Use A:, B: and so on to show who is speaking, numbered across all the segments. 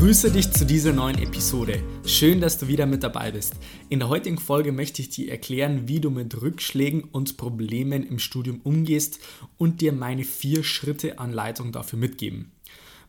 A: Grüße dich zu dieser neuen Episode. Schön, dass du wieder mit dabei bist. In der heutigen Folge möchte ich dir erklären, wie du mit Rückschlägen und Problemen im Studium umgehst und dir meine vier Schritte Anleitung dafür mitgeben.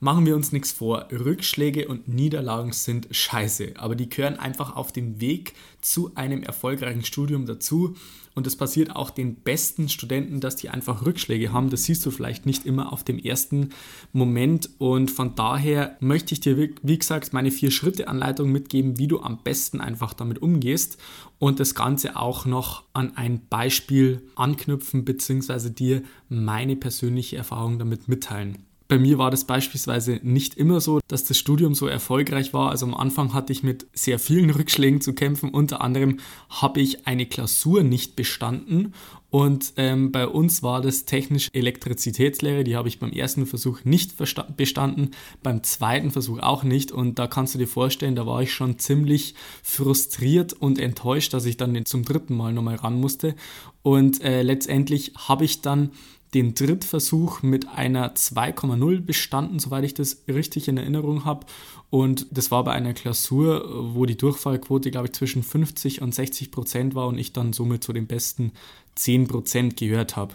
A: Machen wir uns nichts vor, Rückschläge und Niederlagen sind scheiße, aber die gehören einfach auf dem Weg zu einem erfolgreichen Studium dazu und es passiert auch den besten Studenten, dass die einfach Rückschläge haben. Das siehst du vielleicht nicht immer auf dem ersten Moment und von daher möchte ich dir, wie gesagt, meine vier Schritte Anleitung mitgeben, wie du am besten einfach damit umgehst und das Ganze auch noch an ein Beispiel anknüpfen bzw. dir meine persönliche Erfahrung damit mitteilen. Bei mir war das beispielsweise nicht immer so, dass das Studium so erfolgreich war. Also am Anfang hatte ich mit sehr vielen Rückschlägen zu kämpfen. Unter anderem habe ich eine Klausur nicht bestanden und ähm, bei uns war das technisch Elektrizitätslehre, die habe ich beim ersten Versuch nicht bestanden, beim zweiten Versuch auch nicht. Und da kannst du dir vorstellen, da war ich schon ziemlich frustriert und enttäuscht, dass ich dann zum dritten Mal nochmal ran musste. Und äh, letztendlich habe ich dann den Drittversuch mit einer 2,0 bestanden, soweit ich das richtig in Erinnerung habe. Und das war bei einer Klausur, wo die Durchfallquote, glaube ich, zwischen 50 und 60 Prozent war und ich dann somit zu den besten 10 Prozent gehört habe.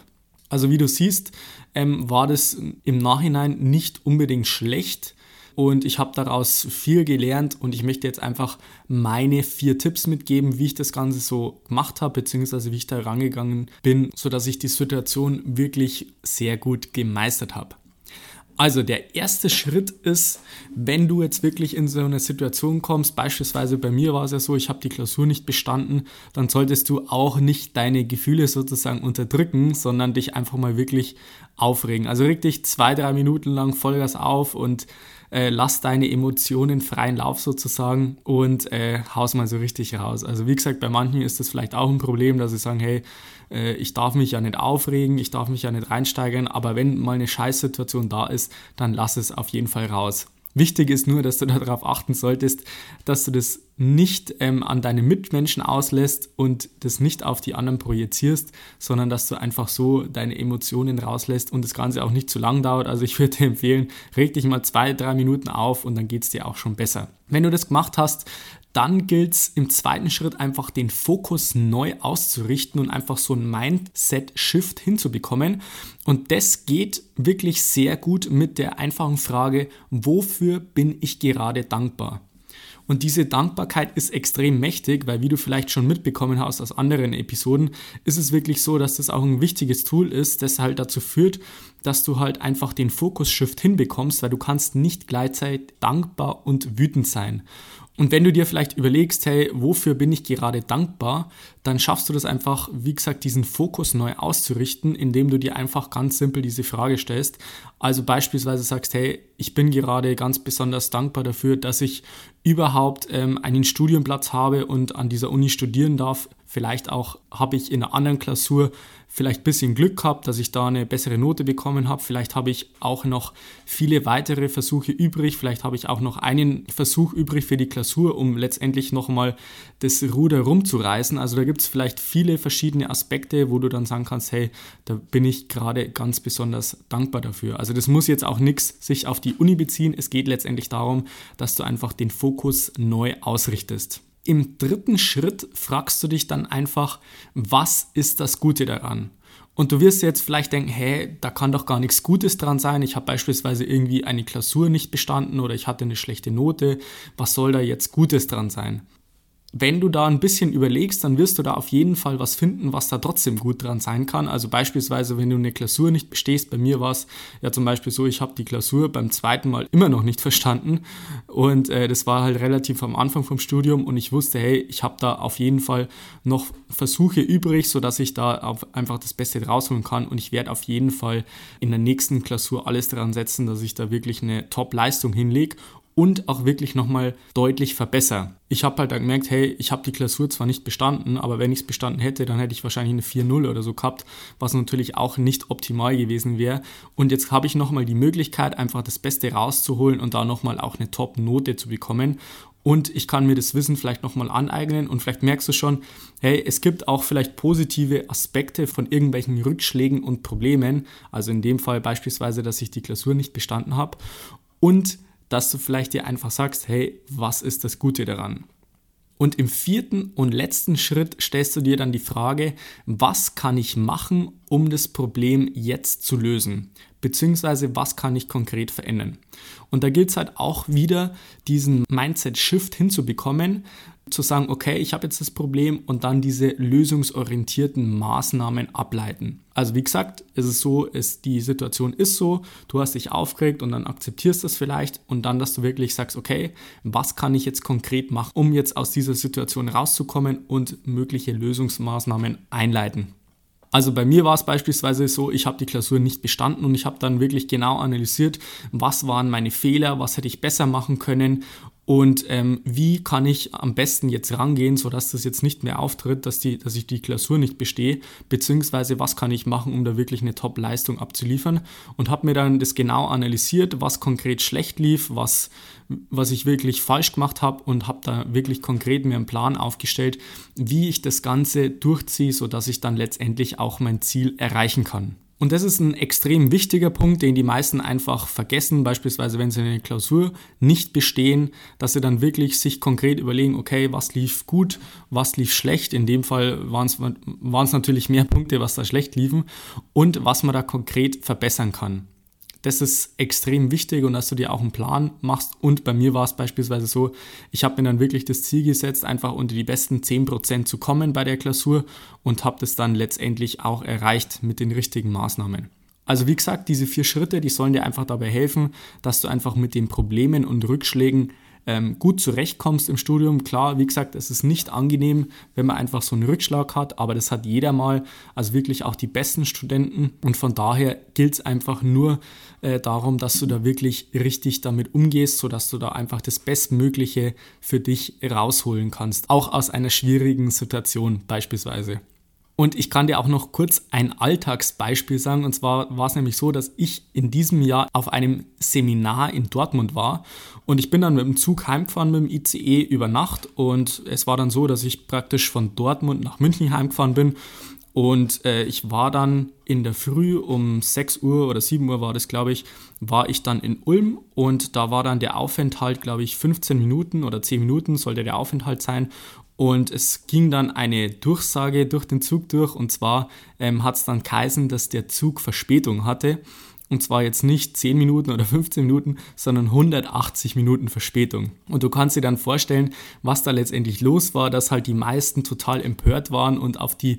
A: Also wie du siehst, ähm, war das im Nachhinein nicht unbedingt schlecht und ich habe daraus viel gelernt und ich möchte jetzt einfach meine vier Tipps mitgeben, wie ich das Ganze so gemacht habe, beziehungsweise wie ich da rangegangen bin, sodass ich die Situation wirklich sehr gut gemeistert habe. Also der erste Schritt ist, wenn du jetzt wirklich in so eine Situation kommst, beispielsweise bei mir war es ja so, ich habe die Klausur nicht bestanden, dann solltest du auch nicht deine Gefühle sozusagen unterdrücken, sondern dich einfach mal wirklich aufregen. Also reg dich zwei, drei Minuten lang Vollgas auf und äh, lass deine Emotionen freien Lauf sozusagen und äh, haus mal so richtig raus. Also wie gesagt, bei manchen ist das vielleicht auch ein Problem, dass sie sagen, hey, äh, ich darf mich ja nicht aufregen, ich darf mich ja nicht reinsteigern, aber wenn mal eine Scheißsituation da ist, dann lass es auf jeden Fall raus. Wichtig ist nur, dass du darauf achten solltest, dass du das nicht ähm, an deine Mitmenschen auslässt und das nicht auf die anderen projizierst, sondern dass du einfach so deine Emotionen rauslässt und das Ganze auch nicht zu lang dauert. Also ich würde dir empfehlen, reg dich mal zwei, drei Minuten auf und dann geht es dir auch schon besser. Wenn du das gemacht hast, dann gilt es im zweiten Schritt einfach den Fokus neu auszurichten und einfach so ein Mindset-Shift hinzubekommen. Und das geht wirklich sehr gut mit der einfachen Frage, wofür bin ich gerade dankbar? Und diese Dankbarkeit ist extrem mächtig, weil wie du vielleicht schon mitbekommen hast aus anderen Episoden, ist es wirklich so, dass das auch ein wichtiges Tool ist, das halt dazu führt, dass du halt einfach den Fokus-Shift hinbekommst, weil du kannst nicht gleichzeitig dankbar und wütend sein. Und wenn du dir vielleicht überlegst, hey, wofür bin ich gerade dankbar, dann schaffst du das einfach, wie gesagt, diesen Fokus neu auszurichten, indem du dir einfach ganz simpel diese Frage stellst. Also beispielsweise sagst, hey, ich bin gerade ganz besonders dankbar dafür, dass ich überhaupt ähm, einen Studienplatz habe und an dieser Uni studieren darf. Vielleicht auch habe ich in einer anderen Klausur vielleicht ein bisschen Glück gehabt, dass ich da eine bessere Note bekommen habe. Vielleicht habe ich auch noch viele weitere Versuche übrig. Vielleicht habe ich auch noch einen Versuch übrig für die Klausur, um letztendlich nochmal das Ruder rumzureißen. Also da gibt es vielleicht viele verschiedene Aspekte, wo du dann sagen kannst, hey, da bin ich gerade ganz besonders dankbar dafür. Also das muss jetzt auch nichts sich auf die Uni beziehen. Es geht letztendlich darum, dass du einfach den Fokus neu ausrichtest. Im dritten Schritt fragst du dich dann einfach, was ist das Gute daran? Und du wirst jetzt vielleicht denken, hey, da kann doch gar nichts Gutes dran sein. Ich habe beispielsweise irgendwie eine Klausur nicht bestanden oder ich hatte eine schlechte Note. Was soll da jetzt Gutes dran sein? Wenn du da ein bisschen überlegst, dann wirst du da auf jeden Fall was finden, was da trotzdem gut dran sein kann. Also beispielsweise, wenn du eine Klausur nicht bestehst, bei mir war es ja zum Beispiel so, ich habe die Klausur beim zweiten Mal immer noch nicht verstanden. Und äh, das war halt relativ am Anfang vom Studium und ich wusste, hey, ich habe da auf jeden Fall noch Versuche übrig, sodass ich da einfach das Beste rausholen kann. Und ich werde auf jeden Fall in der nächsten Klausur alles daran setzen, dass ich da wirklich eine Top-Leistung hinlege und auch wirklich nochmal deutlich verbessere. Ich habe halt dann gemerkt, hey, ich habe die Klausur zwar nicht bestanden, aber wenn ich es bestanden hätte, dann hätte ich wahrscheinlich eine 4-0 oder so gehabt, was natürlich auch nicht optimal gewesen wäre. Und jetzt habe ich nochmal die Möglichkeit, einfach das Beste rauszuholen und da nochmal auch eine Top-Note zu bekommen und ich kann mir das Wissen vielleicht nochmal aneignen und vielleicht merkst du schon, hey, es gibt auch vielleicht positive Aspekte von irgendwelchen Rückschlägen und Problemen, also in dem Fall beispielsweise, dass ich die Klausur nicht bestanden habe und dass du vielleicht dir einfach sagst, hey, was ist das Gute daran? Und im vierten und letzten Schritt stellst du dir dann die Frage, was kann ich machen, um das Problem jetzt zu lösen? beziehungsweise was kann ich konkret verändern. Und da gilt es halt auch wieder, diesen Mindset-Shift hinzubekommen, zu sagen, okay, ich habe jetzt das Problem und dann diese lösungsorientierten Maßnahmen ableiten. Also wie gesagt, es ist so, die Situation ist so, du hast dich aufgeregt und dann akzeptierst das vielleicht und dann, dass du wirklich sagst, okay, was kann ich jetzt konkret machen, um jetzt aus dieser Situation rauszukommen und mögliche Lösungsmaßnahmen einleiten. Also bei mir war es beispielsweise so, ich habe die Klausur nicht bestanden und ich habe dann wirklich genau analysiert, was waren meine Fehler, was hätte ich besser machen können und ähm, wie kann ich am besten jetzt rangehen, sodass das jetzt nicht mehr auftritt, dass, die, dass ich die Klausur nicht bestehe, beziehungsweise was kann ich machen, um da wirklich eine Top-Leistung abzuliefern und habe mir dann das genau analysiert, was konkret schlecht lief, was, was ich wirklich falsch gemacht habe und habe da wirklich konkret mir einen Plan aufgestellt, wie ich das Ganze durchziehe, sodass ich dann letztendlich auch mein Ziel erreichen kann. Und das ist ein extrem wichtiger Punkt, den die meisten einfach vergessen, beispielsweise wenn sie eine Klausur nicht bestehen, dass sie dann wirklich sich konkret überlegen, okay, was lief gut, was lief schlecht. In dem Fall waren es natürlich mehr Punkte, was da schlecht liefen und was man da konkret verbessern kann. Das ist extrem wichtig und dass du dir auch einen Plan machst. Und bei mir war es beispielsweise so, ich habe mir dann wirklich das Ziel gesetzt, einfach unter die besten 10% zu kommen bei der Klausur und habe das dann letztendlich auch erreicht mit den richtigen Maßnahmen. Also wie gesagt, diese vier Schritte, die sollen dir einfach dabei helfen, dass du einfach mit den Problemen und Rückschlägen ähm, gut zurechtkommst im Studium. Klar, wie gesagt, es ist nicht angenehm, wenn man einfach so einen Rückschlag hat, aber das hat jeder mal, also wirklich auch die besten Studenten. Und von daher gilt es einfach nur äh, darum, dass du da wirklich richtig damit umgehst, sodass du da einfach das Bestmögliche für dich rausholen kannst, auch aus einer schwierigen Situation beispielsweise. Und ich kann dir auch noch kurz ein Alltagsbeispiel sagen. Und zwar war es nämlich so, dass ich in diesem Jahr auf einem Seminar in Dortmund war. Und ich bin dann mit dem Zug heimgefahren mit dem ICE über Nacht. Und es war dann so, dass ich praktisch von Dortmund nach München heimgefahren bin. Und äh, ich war dann in der Früh um 6 Uhr oder 7 Uhr war das, glaube ich, war ich dann in Ulm und da war dann der Aufenthalt, glaube ich, 15 Minuten oder 10 Minuten sollte der Aufenthalt sein. Und es ging dann eine Durchsage durch den Zug durch und zwar ähm, hat es dann geheißen, dass der Zug Verspätung hatte. Und zwar jetzt nicht 10 Minuten oder 15 Minuten, sondern 180 Minuten Verspätung. Und du kannst dir dann vorstellen, was da letztendlich los war, dass halt die meisten total empört waren und auf die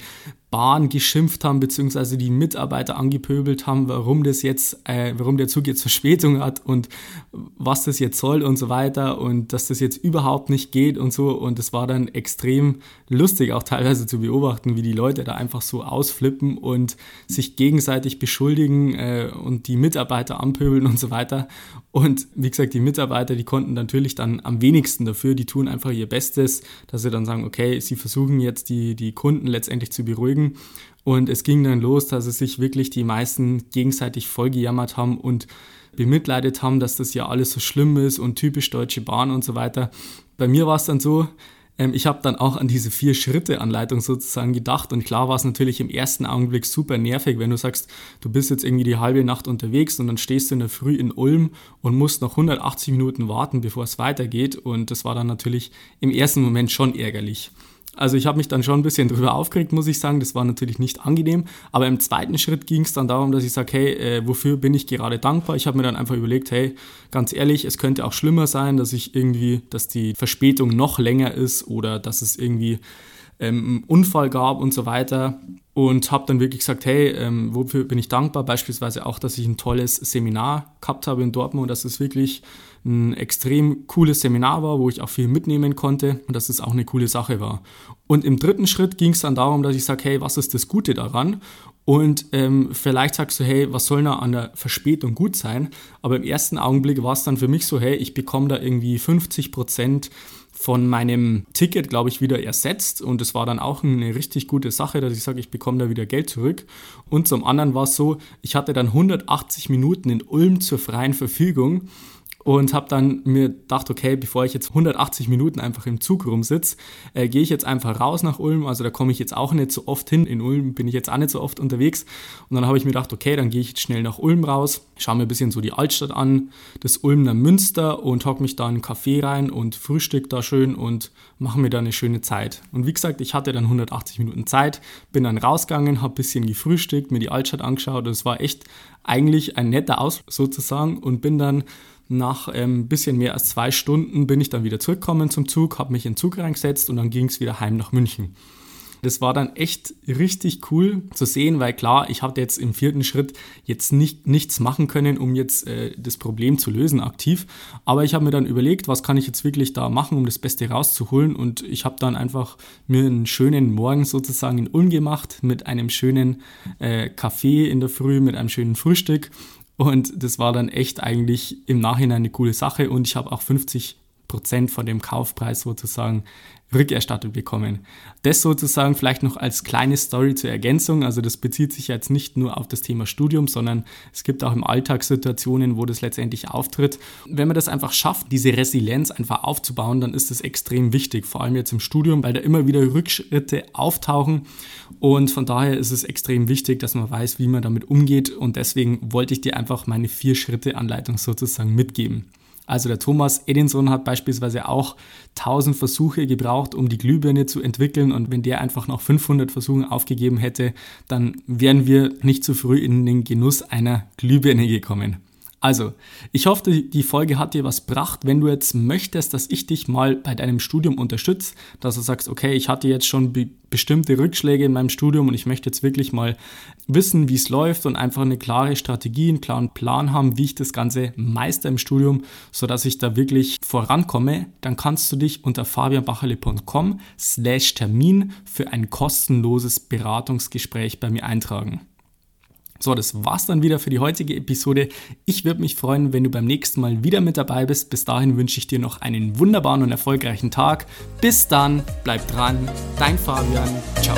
A: Bahn geschimpft haben, beziehungsweise die Mitarbeiter angepöbelt haben, warum das jetzt, äh, warum der Zug jetzt Verspätung hat und was das jetzt soll und so weiter und dass das jetzt überhaupt nicht geht und so. Und es war dann extrem lustig auch teilweise zu beobachten, wie die Leute da einfach so ausflippen und sich gegenseitig beschuldigen äh, und die Mitarbeiter anpöbeln und so weiter. Und wie gesagt, die Mitarbeiter, die konnten natürlich dann am wenigsten dafür, die tun einfach ihr Bestes, dass sie dann sagen, okay, sie versuchen jetzt die, die Kunden letztendlich zu beruhigen. Und es ging dann los, dass es sich wirklich die meisten gegenseitig vollgejammert haben und bemitleidet haben, dass das ja alles so schlimm ist und typisch Deutsche Bahn und so weiter. Bei mir war es dann so, ähm, ich habe dann auch an diese Vier-Schritte-Anleitung sozusagen gedacht und klar war es natürlich im ersten Augenblick super nervig, wenn du sagst, du bist jetzt irgendwie die halbe Nacht unterwegs und dann stehst du in der Früh in Ulm und musst noch 180 Minuten warten, bevor es weitergeht und das war dann natürlich im ersten Moment schon ärgerlich. Also ich habe mich dann schon ein bisschen drüber aufgeregt, muss ich sagen. Das war natürlich nicht angenehm. Aber im zweiten Schritt ging es dann darum, dass ich sage, hey, äh, wofür bin ich gerade dankbar? Ich habe mir dann einfach überlegt, hey, ganz ehrlich, es könnte auch schlimmer sein, dass ich irgendwie, dass die Verspätung noch länger ist oder dass es irgendwie ähm, einen Unfall gab und so weiter. Und habe dann wirklich gesagt, hey, ähm, wofür bin ich dankbar? Beispielsweise auch, dass ich ein tolles Seminar gehabt habe in Dortmund und dass es wirklich ein extrem cooles Seminar war, wo ich auch viel mitnehmen konnte und dass es auch eine coole Sache war. Und im dritten Schritt ging es dann darum, dass ich sage, hey, was ist das Gute daran? Und ähm, vielleicht sagst du, hey, was soll da an der Verspätung gut sein? Aber im ersten Augenblick war es dann für mich so, hey, ich bekomme da irgendwie 50 Prozent von meinem Ticket, glaube ich, wieder ersetzt. Und es war dann auch eine richtig gute Sache, dass ich sage, ich bekomme da wieder Geld zurück. Und zum anderen war es so, ich hatte dann 180 Minuten in Ulm zur freien Verfügung und habe dann mir gedacht, okay, bevor ich jetzt 180 Minuten einfach im Zug rumsitze, äh, gehe ich jetzt einfach raus nach Ulm. Also da komme ich jetzt auch nicht so oft hin. In Ulm bin ich jetzt auch nicht so oft unterwegs. Und dann habe ich mir gedacht, okay, dann gehe ich jetzt schnell nach Ulm raus, schaue mir ein bisschen so die Altstadt an, das Ulmner Münster und hocke mich da in einen Café rein und frühstück da schön und mache mir da eine schöne Zeit. Und wie gesagt, ich hatte dann 180 Minuten Zeit, bin dann rausgegangen, habe ein bisschen gefrühstückt, mir die Altstadt angeschaut und es war echt eigentlich ein netter Ausflug sozusagen und bin dann nach ein ähm, bisschen mehr als zwei Stunden bin ich dann wieder zurückgekommen zum Zug, habe mich in den Zug reingesetzt und dann ging es wieder heim nach München. Das war dann echt richtig cool zu sehen, weil klar, ich hatte jetzt im vierten Schritt jetzt nicht, nichts machen können, um jetzt äh, das Problem zu lösen aktiv. Aber ich habe mir dann überlegt, was kann ich jetzt wirklich da machen, um das Beste rauszuholen. Und ich habe dann einfach mir einen schönen Morgen sozusagen in Ulm gemacht mit einem schönen äh, Kaffee in der Früh, mit einem schönen Frühstück und das war dann echt eigentlich im Nachhinein eine coole Sache. Und ich habe auch 50 Prozent von dem Kaufpreis sozusagen rückerstattet bekommen. Das sozusagen vielleicht noch als kleine Story zur Ergänzung. Also das bezieht sich jetzt nicht nur auf das Thema Studium, sondern es gibt auch im Alltag Situationen, wo das letztendlich auftritt. Wenn man das einfach schafft, diese Resilienz einfach aufzubauen, dann ist das extrem wichtig, vor allem jetzt im Studium, weil da immer wieder Rückschritte auftauchen und von daher ist es extrem wichtig, dass man weiß, wie man damit umgeht und deswegen wollte ich dir einfach meine vier Schritte Anleitung sozusagen mitgeben. Also der Thomas Edinson hat beispielsweise auch 1000 Versuche gebraucht, um die Glühbirne zu entwickeln und wenn der einfach noch 500 Versuche aufgegeben hätte, dann wären wir nicht zu früh in den Genuss einer Glühbirne gekommen. Also, ich hoffe, die Folge hat dir was gebracht. Wenn du jetzt möchtest, dass ich dich mal bei deinem Studium unterstütze, dass du sagst, okay, ich hatte jetzt schon be bestimmte Rückschläge in meinem Studium und ich möchte jetzt wirklich mal wissen, wie es läuft und einfach eine klare Strategie, einen klaren Plan haben, wie ich das Ganze meister im Studium, sodass ich da wirklich vorankomme, dann kannst du dich unter fabianbacherle.com slash Termin für ein kostenloses Beratungsgespräch bei mir eintragen. So, das war's dann wieder für die heutige Episode. Ich würde mich freuen, wenn du beim nächsten Mal wieder mit dabei bist. Bis dahin wünsche ich dir noch einen wunderbaren und erfolgreichen Tag. Bis dann, bleib dran, dein Fabian. Ciao.